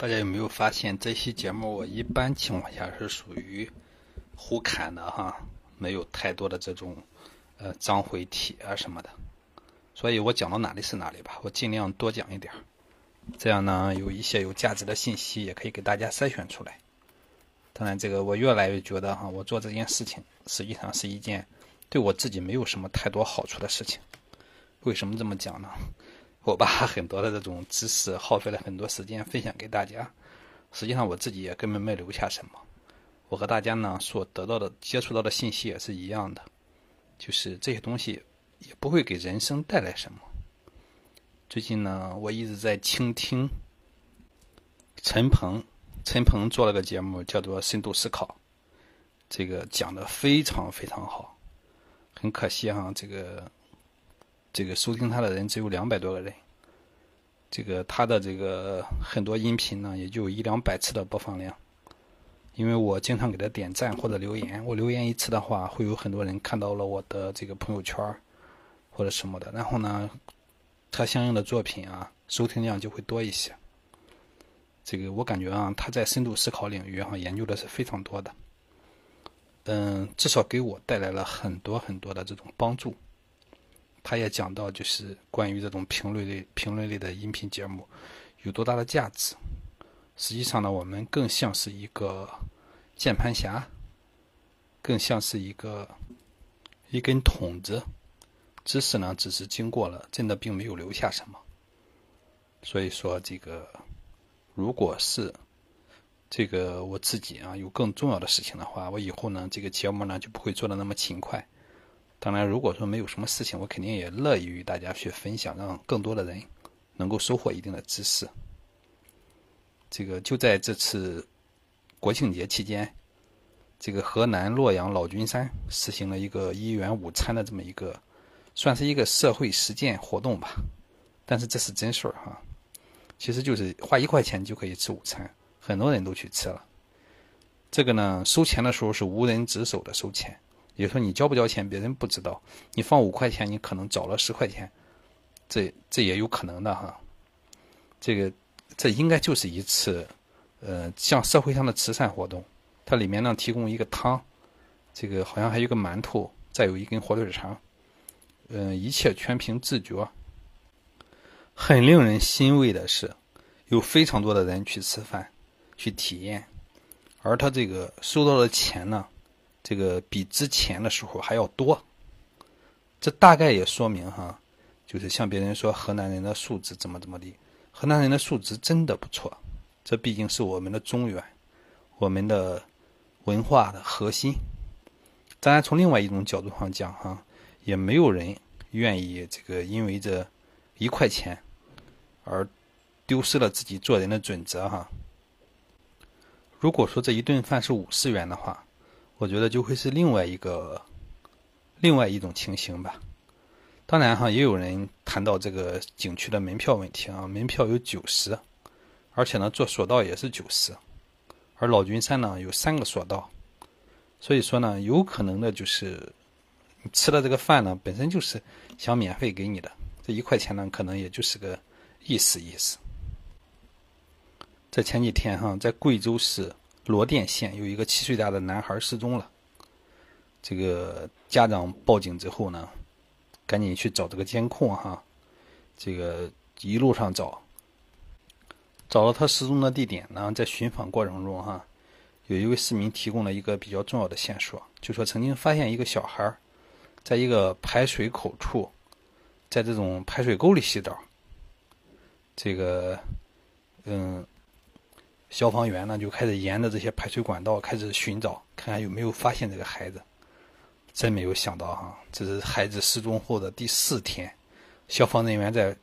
大家有没有发现，这期节目我一般情况下是属于胡侃的哈，没有太多的这种呃章回体啊什么的，所以我讲到哪里是哪里吧，我尽量多讲一点这样呢有一些有价值的信息也可以给大家筛选出来。当然，这个我越来越觉得哈，我做这件事情实际上是一件对我自己没有什么太多好处的事情。为什么这么讲呢？我把 很多的这种知识耗费了很多时间分享给大家，实际上我自己也根本没留下什么。我和大家呢所得到的、接触到的信息也是一样的，就是这些东西也不会给人生带来什么。最近呢，我一直在倾听陈鹏，陈鹏做了个节目叫做《深度思考》，这个讲的非常非常好。很可惜哈，这个。这个收听他的人只有两百多个人，这个他的这个很多音频呢，也就一两百次的播放量。因为我经常给他点赞或者留言，我留言一次的话，会有很多人看到了我的这个朋友圈或者什么的，然后呢，他相应的作品啊，收听量就会多一些。这个我感觉啊，他在深度思考领域哈研究的是非常多的，嗯，至少给我带来了很多很多的这种帮助。他也讲到，就是关于这种评论类、评论类的音频节目有多大的价值。实际上呢，我们更像是一个键盘侠，更像是一个一根筒子，知识呢只是经过了，真的并没有留下什么。所以说，这个如果是这个我自己啊有更重要的事情的话，我以后呢这个节目呢就不会做的那么勤快。当然，如果说没有什么事情，我肯定也乐意与大家去分享，让更多的人能够收获一定的知识。这个就在这次国庆节期间，这个河南洛阳老君山实行了一个一元午餐的这么一个，算是一个社会实践活动吧。但是这是真事儿哈，其实就是花一块钱就可以吃午餐，很多人都去吃了。这个呢，收钱的时候是无人值守的收钱。也就说，你交不交钱，别人不知道。你放五块钱，你可能找了十块钱，这这也有可能的哈。这个这应该就是一次，呃，像社会上的慈善活动。它里面呢提供一个汤，这个好像还有个馒头，再有一根火腿肠，嗯，一切全凭自觉。很令人欣慰的是，有非常多的人去吃饭，去体验，而他这个收到的钱呢？这个比之前的时候还要多，这大概也说明哈，就是像别人说河南人的素质怎么怎么地，河南人的素质真的不错，这毕竟是我们的中原，我们的文化的核心。当然，从另外一种角度上讲哈，也没有人愿意这个因为这一块钱而丢失了自己做人的准则哈。如果说这一顿饭是五十元的话。我觉得就会是另外一个，另外一种情形吧。当然哈，也有人谈到这个景区的门票问题啊，门票有九十，而且呢，坐索道也是九十，而老君山呢有三个索道，所以说呢，有可能的就是你吃的这个饭呢，本身就是想免费给你的，这一块钱呢，可能也就是个意思意思。在前几天哈，在贵州市。罗甸县有一个七岁大的男孩失踪了，这个家长报警之后呢，赶紧去找这个监控哈，这个一路上找，找到他失踪的地点呢，在寻访过程中哈，有一位市民提供了一个比较重要的线索，就说曾经发现一个小孩在一个排水口处，在这种排水沟里洗澡，这个嗯。消防员呢就开始沿着这些排水管道开始寻找，看看有没有发现这个孩子。真没有想到哈，这是孩子失踪后的第四天，消防人员在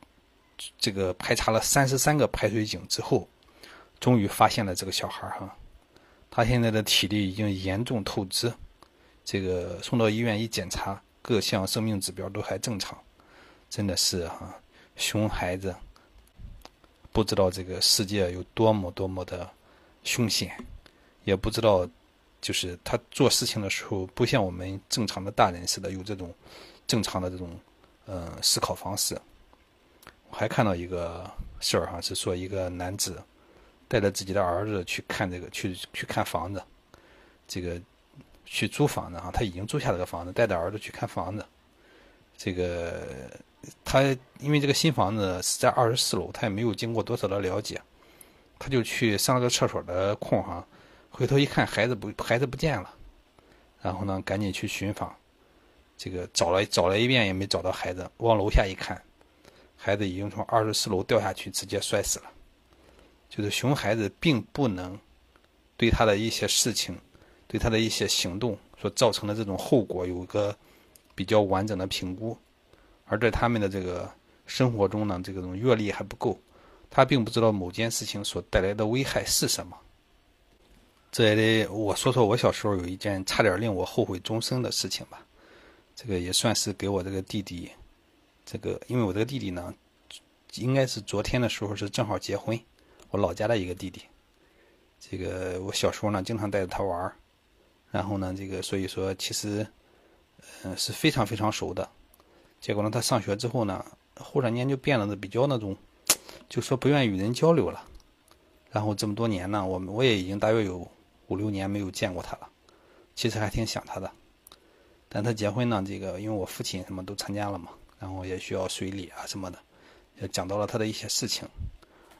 这个排查了三十三个排水井之后，终于发现了这个小孩哈。他现在的体力已经严重透支，这个送到医院一检查，各项生命指标都还正常。真的是哈，熊孩子。不知道这个世界有多么多么的凶险，也不知道，就是他做事情的时候不像我们正常的大人似的有这种正常的这种呃思考方式。我还看到一个事儿哈，是说一个男子带着自己的儿子去看这个，去去看房子，这个去租房子啊，他已经租下了个房子，带着儿子去看房子。这个他因为这个新房子是在二十四楼，他也没有经过多少的了解，他就去上了个厕所的空哈，回头一看孩子不孩子不见了，然后呢赶紧去寻访，这个找了找了一遍也没找到孩子，往楼下一看，孩子已经从二十四楼掉下去，直接摔死了。就是熊孩子并不能对他的一些事情、对他的一些行动所造成的这种后果有个比较完整的评估，而在他们的这个生活中呢，这种阅历还不够，他并不知道某件事情所带来的危害是什么。这也得我说说我小时候有一件差点令我后悔终生的事情吧，这个也算是给我这个弟弟，这个因为我这个弟弟呢，应该是昨天的时候是正好结婚。我老家的一个弟弟，这个我小时候呢经常带着他玩，然后呢，这个所以说其实，嗯是非常非常熟的。结果呢，他上学之后呢，忽然间就变得比较那种，就说不愿意与人交流了。然后这么多年呢，我我也已经大约有五六年没有见过他了，其实还挺想他的。但他结婚呢，这个因为我父亲什么都参加了嘛，然后也需要随礼啊什么的，也讲到了他的一些事情。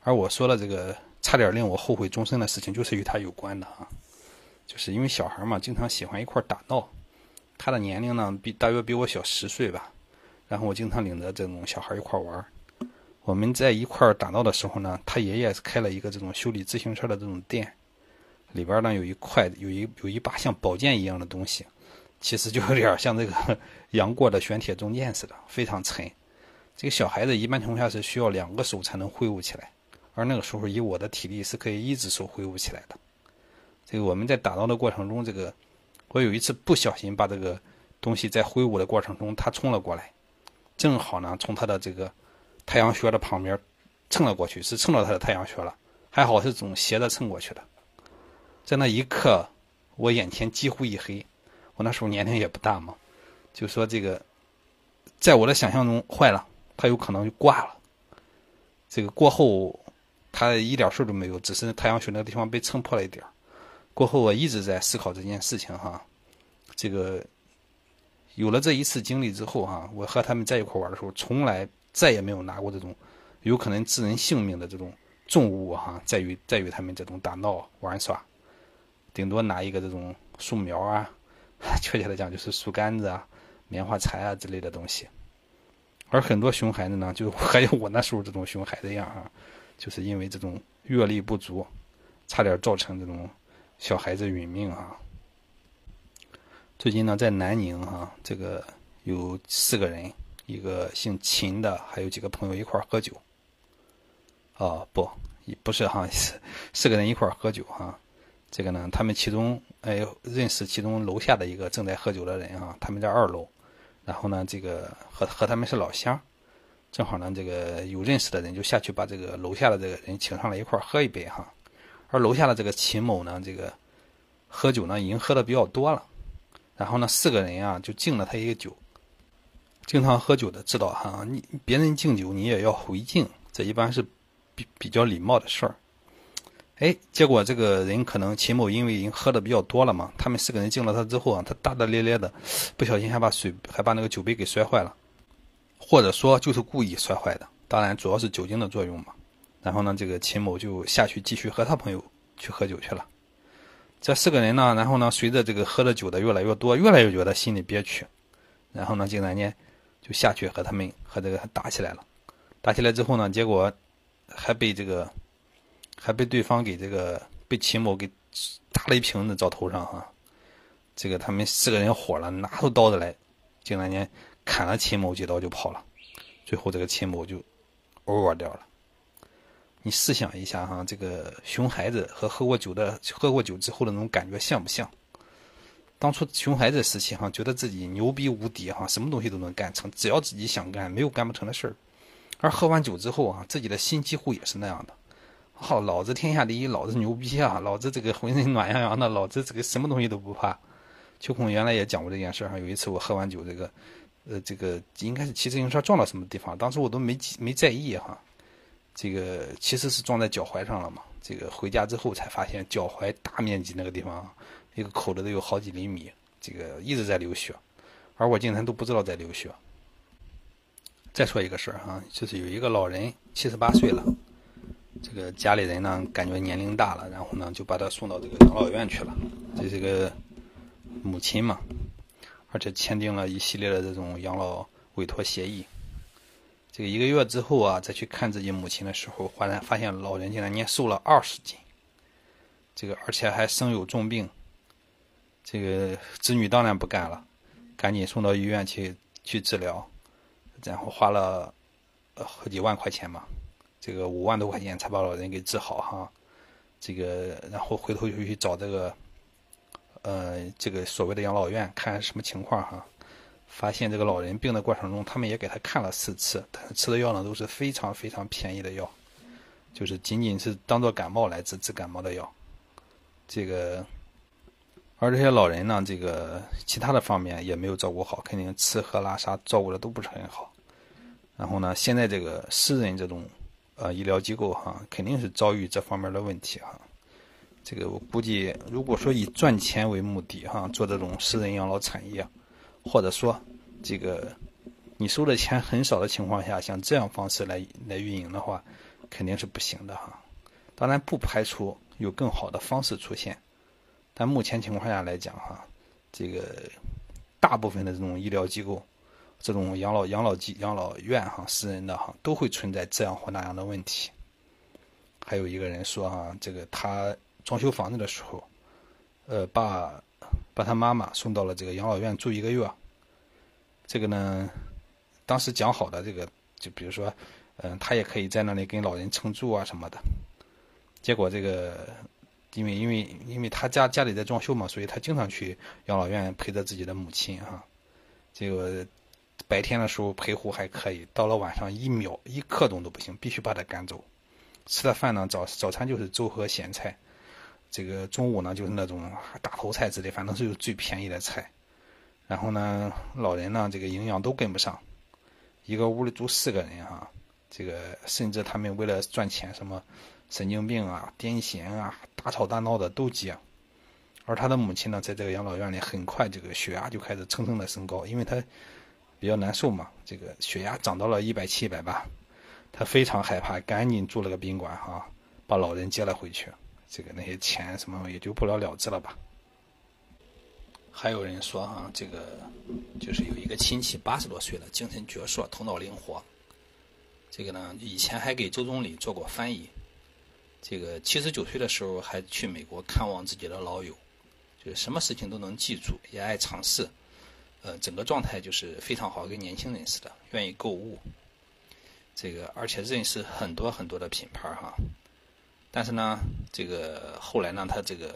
而我说了这个差点令我后悔终身的事情，就是与他有关的啊，就是因为小孩嘛，经常喜欢一块打闹。他的年龄呢，比大约比我小十岁吧。然后我经常领着这种小孩一块玩。我们在一块打闹的时候呢，他爷爷是开了一个这种修理自行车的这种店，里边呢有一块有一有一把像宝剑一样的东西，其实就有点像这个 杨过的玄铁重剑似的，非常沉。这个小孩子一般情况下是需要两个手才能挥舞起来。而那个时候，以我的体力是可以一只手挥舞起来的。这个我们在打闹的过程中，这个我有一次不小心把这个东西在挥舞的过程中，他冲了过来，正好呢从他的这个太阳穴的旁边蹭了过去，是蹭到他的太阳穴了。还好是从斜着蹭过去的。在那一刻，我眼前几乎一黑。我那时候年龄也不大嘛，就说这个，在我的想象中坏了，他有可能就挂了。这个过后。他一点事都没有，只是太阳穴那个地方被蹭破了一点过后我一直在思考这件事情哈，这个有了这一次经历之后哈，我和他们在一块玩的时候，从来再也没有拿过这种有可能致人性命的这种重物哈，在于在于他们这种打闹玩耍，顶多拿一个这种树苗啊，确切的讲就是树杆子啊、棉花柴啊之类的东西。而很多熊孩子呢，就还有我那时候这种熊孩子样啊。就是因为这种阅历不足，差点造成这种小孩子殒命啊。最近呢，在南宁哈，这个有四个人，一个姓秦的，还有几个朋友一块儿喝酒。哦，不，不是哈，四四个人一块儿喝酒哈。这个呢，他们其中哎认识其中楼下的一个正在喝酒的人哈，他们在二楼，然后呢，这个和和他们是老乡。正好呢，这个有认识的人就下去把这个楼下的这个人请上来一块儿喝一杯哈。而楼下的这个秦某呢，这个喝酒呢已经喝的比较多了，然后呢四个人啊就敬了他一个酒。经常喝酒的知道哈，你别人敬酒你也要回敬，这一般是比比较礼貌的事儿。哎，结果这个人可能秦某因为已经喝的比较多了嘛，他们四个人敬了他之后啊，他大大咧咧的，不小心还把水还把那个酒杯给摔坏了。或者说就是故意摔坏的，当然主要是酒精的作用嘛。然后呢，这个秦某就下去继续和他朋友去喝酒去了。这四个人呢，然后呢，随着这个喝的酒的越来越多，越来越觉得心里憋屈，然后呢，竟然间就下去和他们和这个打起来了。打起来之后呢，结果还被这个还被对方给这个被秦某给打了一瓶子照头上哈。这个他们四个人火了，拿出刀子来，竟然间。砍了秦某几刀就跑了，最后这个秦某就哦掉了。你试想一下哈，这个熊孩子和喝过酒的喝过酒之后的那种感觉像不像？当初熊孩子时期哈，觉得自己牛逼无敌哈，什么东西都能干成，只要自己想干，没有干不成的事儿。而喝完酒之后啊，自己的心几乎也是那样的。好，老子天下第一，老子牛逼啊，老子这个浑身暖洋洋的，老子这个什么东西都不怕。秋空原来也讲过这件事哈，有一次我喝完酒这个。呃，这个应该是骑自行车撞到什么地方，当时我都没没在意哈。这个其实是撞在脚踝上了嘛，这个回家之后才发现脚踝大面积那个地方一个口子都有好几厘米，这个一直在流血，而我竟然都不知道在流血。再说一个事儿哈，就是有一个老人七十八岁了，这个家里人呢感觉年龄大了，然后呢就把他送到这个养老院去了。这是个母亲嘛，而且签订了一系列的这种养老委托协议。这个一个月之后啊，再去看自己母亲的时候，忽然发现老人竟然年瘦了二十斤，这个而且还生有重病。这个子女当然不干了，赶紧送到医院去去治疗。然后花了好几万块钱嘛，这个五万多块钱才把老人给治好哈。这个然后回头又去找这个，呃，这个所谓的养老院看什么情况哈。发现这个老人病的过程中，他们也给他看了四次，他吃的药呢都是非常非常便宜的药，就是仅仅是当做感冒来治治感冒的药。这个，而这些老人呢，这个其他的方面也没有照顾好，肯定吃喝拉撒照顾的都不是很好。然后呢，现在这个私人这种呃医疗机构哈，肯定是遭遇这方面的问题哈。这个我估计，如果说以赚钱为目的哈，做这种私人养老产业，或者说这个你收的钱很少的情况下，像这样方式来来运营的话，肯定是不行的哈。当然不排除有更好的方式出现，但目前情况下来讲哈，这个大部分的这种医疗机构。这种养老养老机养老院哈，私人的哈，都会存在这样或那样的问题。还有一个人说哈，这个他装修房子的时候，呃，把把他妈妈送到了这个养老院住一个月。这个呢，当时讲好的这个，就比如说，嗯，他也可以在那里跟老人蹭住啊什么的。结果这个，因为因为因为他家家里在装修嘛，所以他经常去养老院陪着自己的母亲哈。这个。白天的时候陪护还可以，到了晚上一秒一刻钟都不行，必须把他赶走。吃的饭呢，早早餐就是粥和咸菜，这个中午呢就是那种大头菜之类，反正是最便宜的菜。然后呢，老人呢这个营养都跟不上，一个屋里住四个人哈，这个甚至他们为了赚钱，什么神经病啊、癫痫啊、大吵大闹的都接。而他的母亲呢，在这个养老院里，很快这个血压就开始蹭蹭的升高，因为他。比较难受嘛，这个血压涨到了一百七、一百八，他非常害怕，赶紧住了个宾馆哈，把老人接了回去。这个那些钱什么也就不了了之了吧。还有人说哈，这个就是有一个亲戚八十多岁了，精神矍铄，头脑灵活。这个呢，以前还给周总理做过翻译。这个七十九岁的时候还去美国看望自己的老友，就是什么事情都能记住，也爱尝试。呃，整个状态就是非常好，跟年轻人似的，愿意购物。这个而且认识很多很多的品牌哈。但是呢，这个后来呢，他这个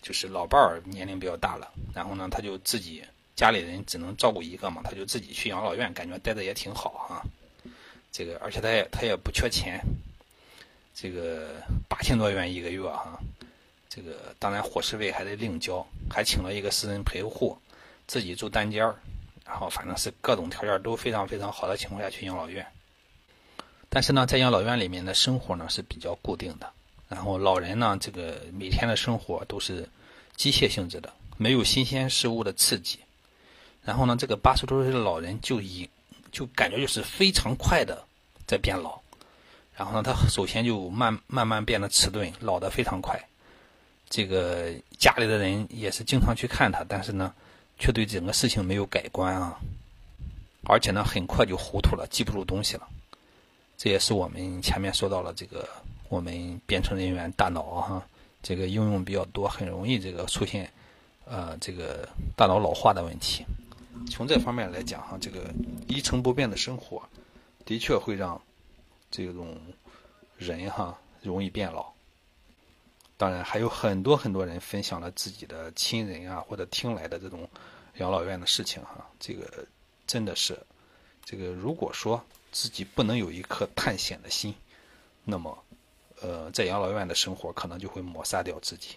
就是老伴儿年龄比较大了，然后呢，他就自己家里人只能照顾一个嘛，他就自己去养老院，感觉待的也挺好哈。这个而且他也他也不缺钱，这个八千多元一个月哈，这个当然伙食费还得另交，还请了一个私人陪护。自己住单间儿，然后反正是各种条件都非常非常好的情况下去养老院。但是呢，在养老院里面的生活呢是比较固定的，然后老人呢这个每天的生活都是机械性质的，没有新鲜事物的刺激。然后呢，这个八十多岁的老人就以就感觉就是非常快的在变老。然后呢，他首先就慢慢慢变得迟钝，老得非常快。这个家里的人也是经常去看他，但是呢。却对整个事情没有改观啊，而且呢，很快就糊涂了，记不住东西了。这也是我们前面说到了这个，我们编程人员大脑哈，这个应用比较多，很容易这个出现呃这个大脑老化的问题。从这方面来讲哈，这个一成不变的生活，的确会让这种人哈容易变老。当然还有很多很多人分享了自己的亲人啊，或者听来的这种养老院的事情哈。这个真的是，这个如果说自己不能有一颗探险的心，那么，呃，在养老院的生活可能就会抹杀掉自己。